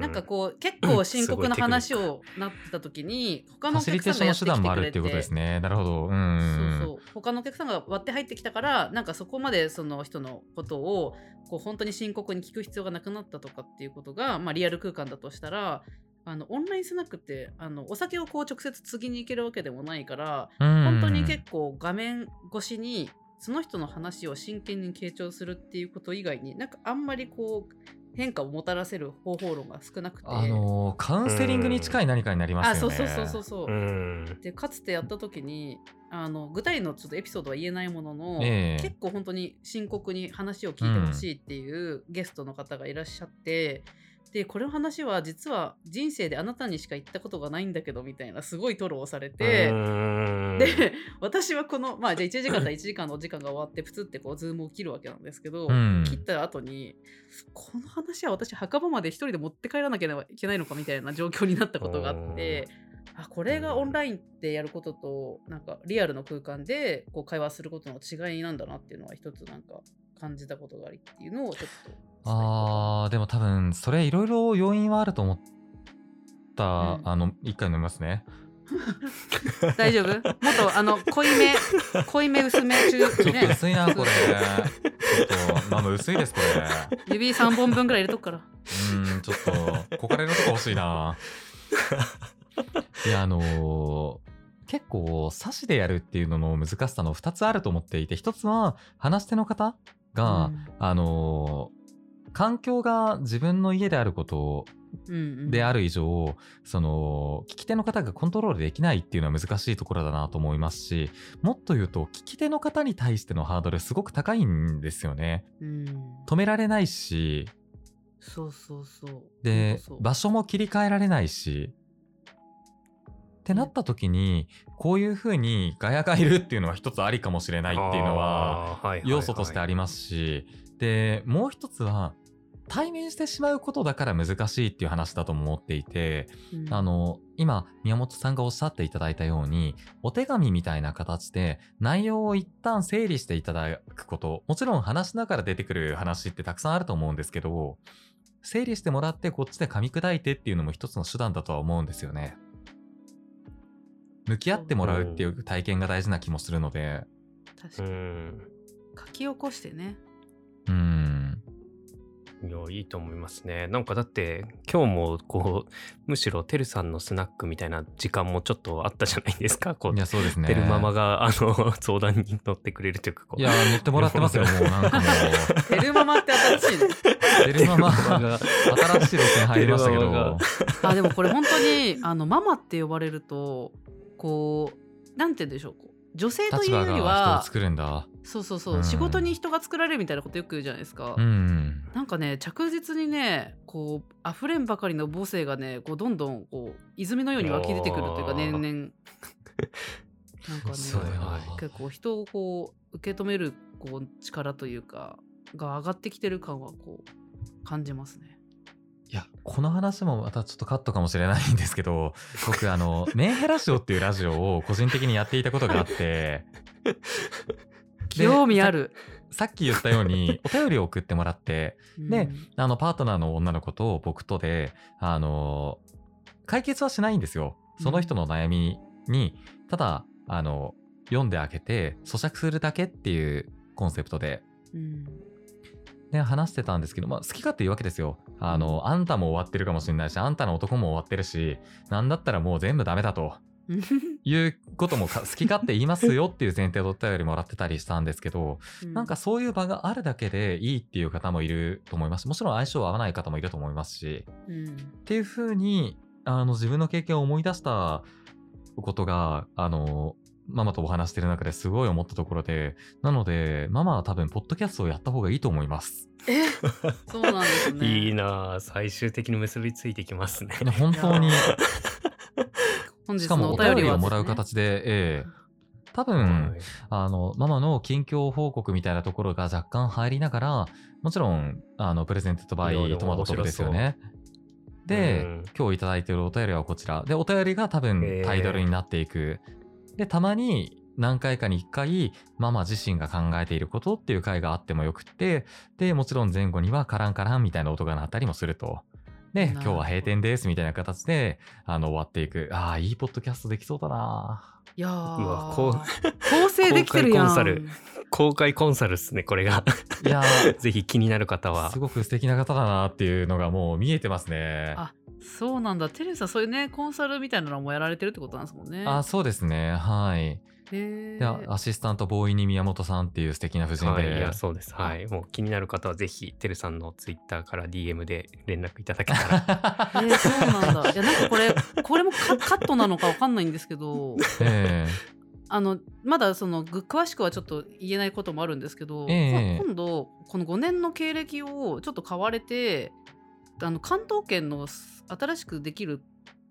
なんかこう結構深刻な話をなってた時に他のお客さんがやってきてくれて。いうことですね。なるほど、うん、そうそう。他のお客さんが割って入ってきたからなんかそこまでその人のことをこう本当に深刻に聞く必要がなくなったとかっていうことが、まあ、リアル空間だとしたらあのオンラインスナックってあのお酒をこう直接継ぎに行けるわけでもないから本当に結構画面越しにその人の話を真剣に傾聴するっていうこと以外になんかあんまりこう変化をもたらせる方法論が少なくて。あのー、カウンセリングに近い何かになりますよね、あそうそうそうそうそう。でかつてやった時にあの具体のちょっとエピソードは言えないものの、えー、結構本当に深刻に話を聞いてほしいっていうゲストの方がいらっしゃって、うんでこれの話は実は人生であなたにしか言ったことがないんだけどみたいなすごい吐露をされてで私はこのまあじゃあ1時間から1時間のお時間が終わってプツってこうズームを切るわけなんですけど、うん、切った後にこの話は私墓場まで一人で持って帰らなきゃいけないのかみたいな状況になったことがあってあこれがオンラインでやることとなんかリアルの空間でこう会話することの違いなんだなっていうのは一つなんか感じたことがありっていうのをちょっとあーでも多分それいろいろ要因はあると思った、うん、あの一回飲みますね。<laughs> 大丈夫？もっとあの濃いめ濃いめ薄め中、ね、ちょっと薄いなこれ。<laughs> ちょっとまあ薄いですこれ。指3本分ぐらい入れとくから。うんちょっとこかれるとこ欲しいな。<laughs> いやあのー、結構差しでやるっていうのの難しさの2つあると思っていて1つは話し手の方が、うん、あのー環境が自分の家であることである以上、うんうん、その聞き手の方がコントロールできないっていうのは難しいところだなと思いますしもっと言うと聞き手の方に対してのハードルすごく高いんですよね。うん、止められないしそうそうそう。で場所も切り替えられないしってなった時にこういうふうにガヤがいるっていうのは一つありかもしれないっていうのは要素としてありますしでもう一つは対面してしまうことだから難しいっていう話だと思っていて、うんあの、今、宮本さんがおっしゃっていただいたように、お手紙みたいな形で内容を一旦整理していただくこと、もちろん話しながら出てくる話ってたくさんあると思うんですけど、整理してもらってこっちで噛み砕いてっていうのも一つの手段だとは思うんですよね。向き合ってもらうっていう体験が大事な気もするので、う確かにん。書き起こしてねうん。いや、いいと思いますね。なんかだって、今日もこう、むしろてるさんのスナックみたいな時間もちょっとあったじゃないですか。こ <laughs> うい、や、そうですね。てるママが、あの、<laughs> 相談に乗ってくれるというか、こういや、乗ってもらってますよ、もうなんかもう。<laughs> テルママって新しいねテルママが新しい路線入りましたけどが。あでもこれ本当にあのママって呼ばれるとこうなんて言うんでしょう女性というよりは作るんだ。そうそうそう、うん仕事に人が作られるみたいなことよく言うじゃないですか、うん。なんかね着実にねこう溢れんばかりの母性がねこうどんどんこう泉のように湧き出てくるというか年々 <laughs> なんかね結構人をこう受け止めるこう力というかが上がってきてる感はこう感じますね。いや、この話もまたちょっとカットかもしれないんですけど、<laughs> 僕、あの、メンヘラシオっていうラジオを個人的にやっていたことがあって、興味ある。さっき言ったように、<laughs> お便りを送ってもらって、でうんあの、パートナーの女の子と僕とで、あの、解決はしないんですよ。その人の悩みに、ただ、あの、読んであげて、咀嚼するだけっていうコンセプトで、うんね、話してたんですけど、まあ、好き勝手言うわけですよ。あの、あんたも終わってるかもしれないし、あんたの男も終わってるし、なんだったらもう全部ダメだと。いうこともか好き勝手言いますよっていう前提でお便りもらってたりしたんですけど、なんかそういう場があるだけでいいっていう方もいると思います。し、もちろん相性合わない方もいると思いますし、うん。っていうふうに、あの、自分の経験を思い出したことが、あの、ママとお話してる中ですごい思ったところで、なので、ママは多分、ポッドキャストをやった方がいいと思います。え？そうなんですね。<laughs> いいなあ最終的に結びついてきますね。本当にい、<laughs> 本日しかもお便りをもらう形で、ええ多分、はいあの、ママの近況報告みたいなところが若干入りながら、もちろん、あの、プレゼントとバイトマトトルですよね。で、うん今日いただいているお便りはこちら。で、お便りが多分タイトルになっていく。で、たまに何回かに1回、ママ自身が考えていることっていう回があってもよくって、で、もちろん前後にはカランカランみたいな音が鳴ったりもすると。で、今日は閉店ですみたいな形で、あの、終わっていく。ああ、いいポッドキャストできそうだないやーうわこう構成できてるやん。公開コンサル公開コンサルっすね、これが。いや <laughs> ぜひ気になる方はー、す。ごく素敵な方だなっていうのがもう見えてますね。あそうなんだ。テレサそういうねコンサルみたいなのもやられてるってことなんですもんね。あ、そうですね。はい。へで、ーアシスタントボーイに宮本さんっていう素敵な夫人で。はい、いや、そうです。はい。もう気になる方はぜひ、てるさんのツイッターから DM で連絡いただけたら。<laughs> えーそうなんだ。いやなんかこれこれもカカットなのかわかんないんですけど、えあのまだそのぐ詳しくはちょっと言えないこともあるんですけど、ええこ今度この5年の経歴をちょっと買われて、あの関東圏のす新しくできる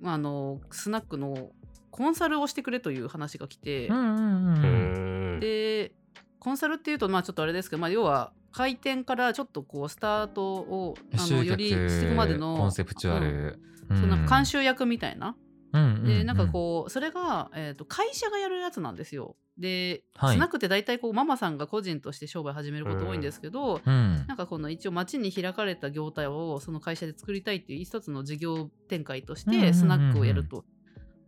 あのスナックのコンサルをしてくれという話が来て、えうんうんううん。でコンサルっていうとまあちょっとあれですけど、まあ、要は開店からちょっとこうスタートをあの集よりしていくまで客のコンセプチュアル。そのなんか監修修役みたいな、でなんかこうそれが、えー、と会社がやるやつなんですよ。で、はいスナックって大体こうママさんが個人として商売始めること多いんですけど、うん、うんなんかこの一応街に開かれた業態をその会社で作りたいっていう一つの事業展開としてスナックをやると。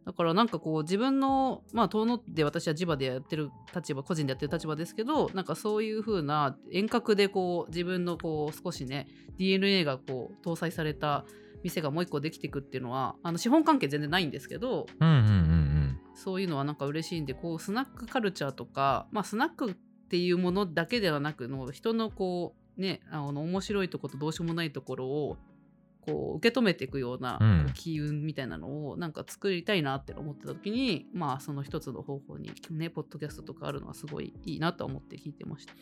だからなんかこう自分のまあ遠野で私は地場でやってる立場個人でやってる立場ですけどなんかそういう風な遠隔でこう自分のこう少しね DNA がこう搭載された店がもう一個できていくっていうのはあの資本関係全然ないんですけどうんうんうんそういうのはなんか嬉しいんでこうスナックカルチャーとか、まあ、スナックっていうものだけではなくの人のこうねあの面白いところとどうしようもないところをこう受け止めていくような機運みたいなのをなんか作りたいなって思ってた時に、まあその一つの方法にねポッドキャストとかあるのはすごいいいなと思って聞いてました。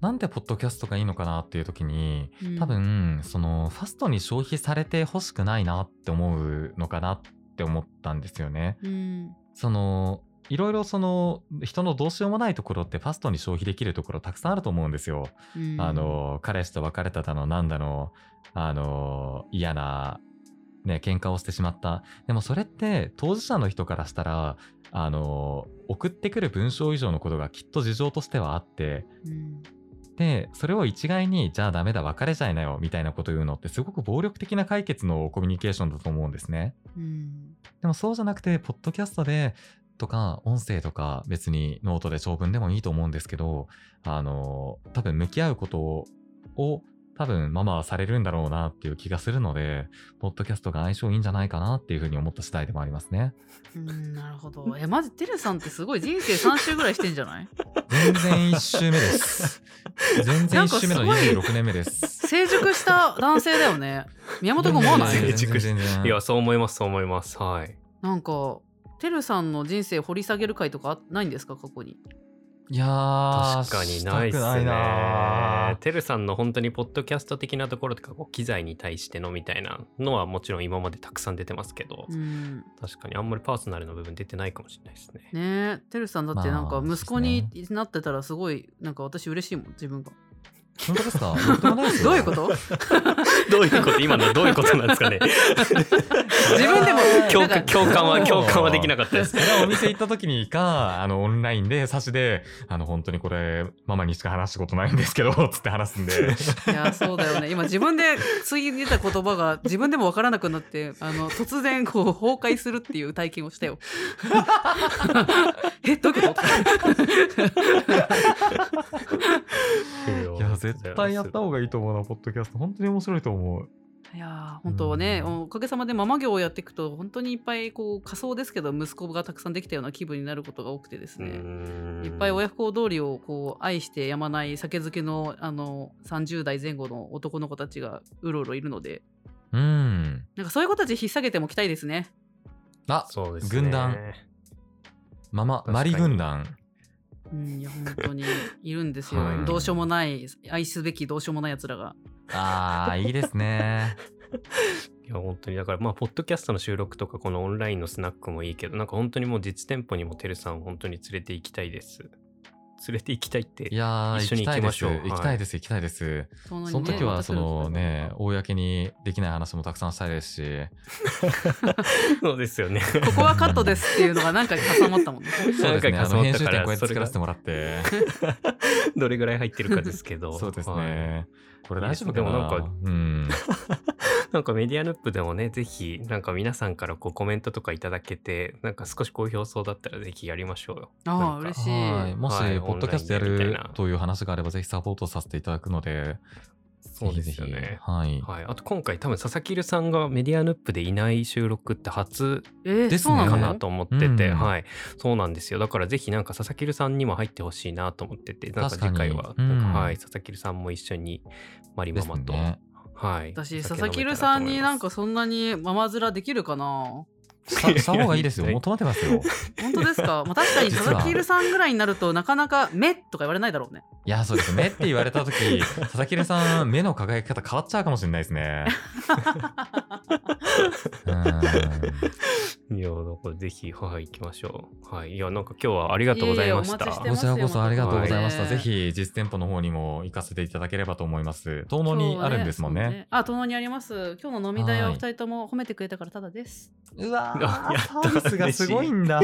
なんでポッドキャストがいいのかなっていう時にうん。多分そのファストに消費されてほしくないなって思うのかなって思ったんですよね。うん。そのいろいろその人のどうしようもないところってファストに消費できるところたくさんあると思うんですよ。うん。あの彼氏と別れただのなんだのあの嫌なね喧嘩をしてしまった。でもそれって当事者の人からしたらあの送ってくる文章以上のことがきっと事情としてはあってうんでそれを一概にじゃあダメだ別れちゃいなよみたいなこと言うのってすごく暴力的な解決のコミュニケーションだと思うんですね。うんでもそうじゃなくて、ポッドキャストでとか、音声とか、別にノートで長文でもいいと思うんですけど、あの、多分向き合うことを、多分ママはされるんだろうなっていう気がするので、ポッドキャストが相性いいんじゃないかなっていうふうに思った次第でもありますね。うんなるほどえマジテルさんってすごい人生3周ぐらいしてんじゃない？全然1周目です。全然1周目のなんかす26年目です。成熟した男性だよね宮本君思わない？全然成熟し全然いや、そう思います、そう思います。はい。なんかテルさんの人生掘り下げる会とかあないんですか？過去にいやー、確かにないっすね。てるさんの本当にポッドキャスト的なところとか、こう機材に対してのみたいなのはもちろん今までたくさん出てますけど、うん確かにあんまりパーソナルの部分出てないかもしれないですね。ねえてるさんだってなんかまあ息子になってたらすごいなんか私嬉しいもん自分が本当ですか？どういういうこと？<laughs> どういうこと？今のどういうことなんですかね？<laughs> 自分でも共感共感は共感はできなかったです。そ。れはお店行った時にか、あの、オンラインで、差しで、あの、本当にこれ、ママにしか話したことないんですけど、つって話すんで。いやそうだよね。今自分で次出た言葉が自分でも分からなくなってあの突然こう崩壊するっていう体験をしたよ。えどういうこといや、絶対やった方がいいと思うな、ポッドキャスト。本当に面白いと思う。いやー本当はね、うんおかげさまでママ業をやっていくと本当にいっぱいこう仮想ですけど息子がたくさんできたような気分になることが多くてですね、いっぱい親不孝通りをこう愛してやまない酒漬けのあの30代前後の男の子たちがうろうろいるのでうん。なんかそういう子たち引っ提げてもきたいですね。あ、そうですね。軍団。ママ、マリ軍団。うん、いや本当にいるんですよ、はいどうしようもない愛すべきどうしようもないやつらが。あー、いいですね。<laughs> いや本当にだからまあポッドキャストの収録とかこのオンラインのスナックもいいけどなんか本当にもう実店舗にもてるさん本当に連れて行きたいです連れて行きたいっていやー、一緒に行行きたいです。きましょう行きたいです、行きたいです。その時は、その私ね、公にできない話もたくさんしたいですし。<laughs> そうですよねらここはカットですっていうのが何回か挟まったもんね。<laughs> そうですね。あの、なんか重な編集点こうやって作らせてそもらって。<laughs> どれぐらい入ってるかですけどそうですはいね。これ大丈夫かな？でもなんかうん。<laughs> なんかメディアヌップでもねぜひなんか皆さんからこうコメントとかいただけてなんか少し好評そうだったらぜひやりましょうよ。ああ嬉しい。はい。もし、はいポッドキャストやるという話があれば、ぜひサポートさせていただくので、そうですよぜひぜひ。ねはい。はい、あと今回多分佐々木留さんがメディアヌップでいない収録って初えー、ですね。そうなのかなと思ってて、うん。はい。そうなんですよ。だからぜひなんか佐々木留さんにも入ってほしいなと思ってて。なんか次回は。うん。はい。佐々木留さんも一緒にマリママと、ね。はい私佐々木留さんになんかそんなにママ面できるかなした方がいいですよ。求めてますよ。本当ですか、<laughs> まあ、確かに佐々木留さんぐらいになるとなかなか「目」とか言われないだろうね。いや、そうです。目って言われたとき、佐々木留さん、目の輝き方変わっちゃうかもしれないですね。<laughs> うん。いやだからぜひはい行きましょうはいいやなんか今日はありがとうございましたいえいえこちらこそありがとうございました。はいぜひ実店舗の方にも行かせていただければと思います。遠野にあるんですもんね。そうあ、遠野にあります。今日の飲み代ははい二人とも褒めてくれたからただです。うわあやったー、サービスがすごいんだ。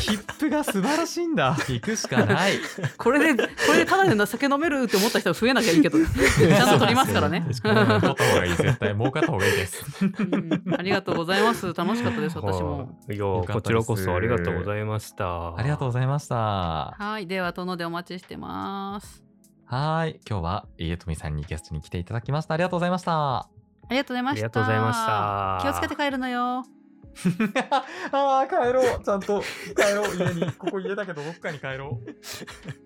切符が素晴らしいんだ。<laughs> 行くしかない。これで、これでただで酒飲めるって思った人が増えなきゃいいけど、ね、<laughs> ちゃんと取りますからね。うん取った方がいい。絶対儲かった方がいいです。うんありがとうございます。楽しかったです、私も。よかったですこちらこそありがとうございましたありがとうございました。ははい、では、殿でお待ちしてます。ーい。今日は家富さんにゲストに来ていただきました。ありがとうございました。ありがとうございました。ありがとうございました気をつけて帰るのよ。<laughs> ああ、帰ろう。ちゃんと帰ろう。家に。ここ家だけど、どっかに帰ろう。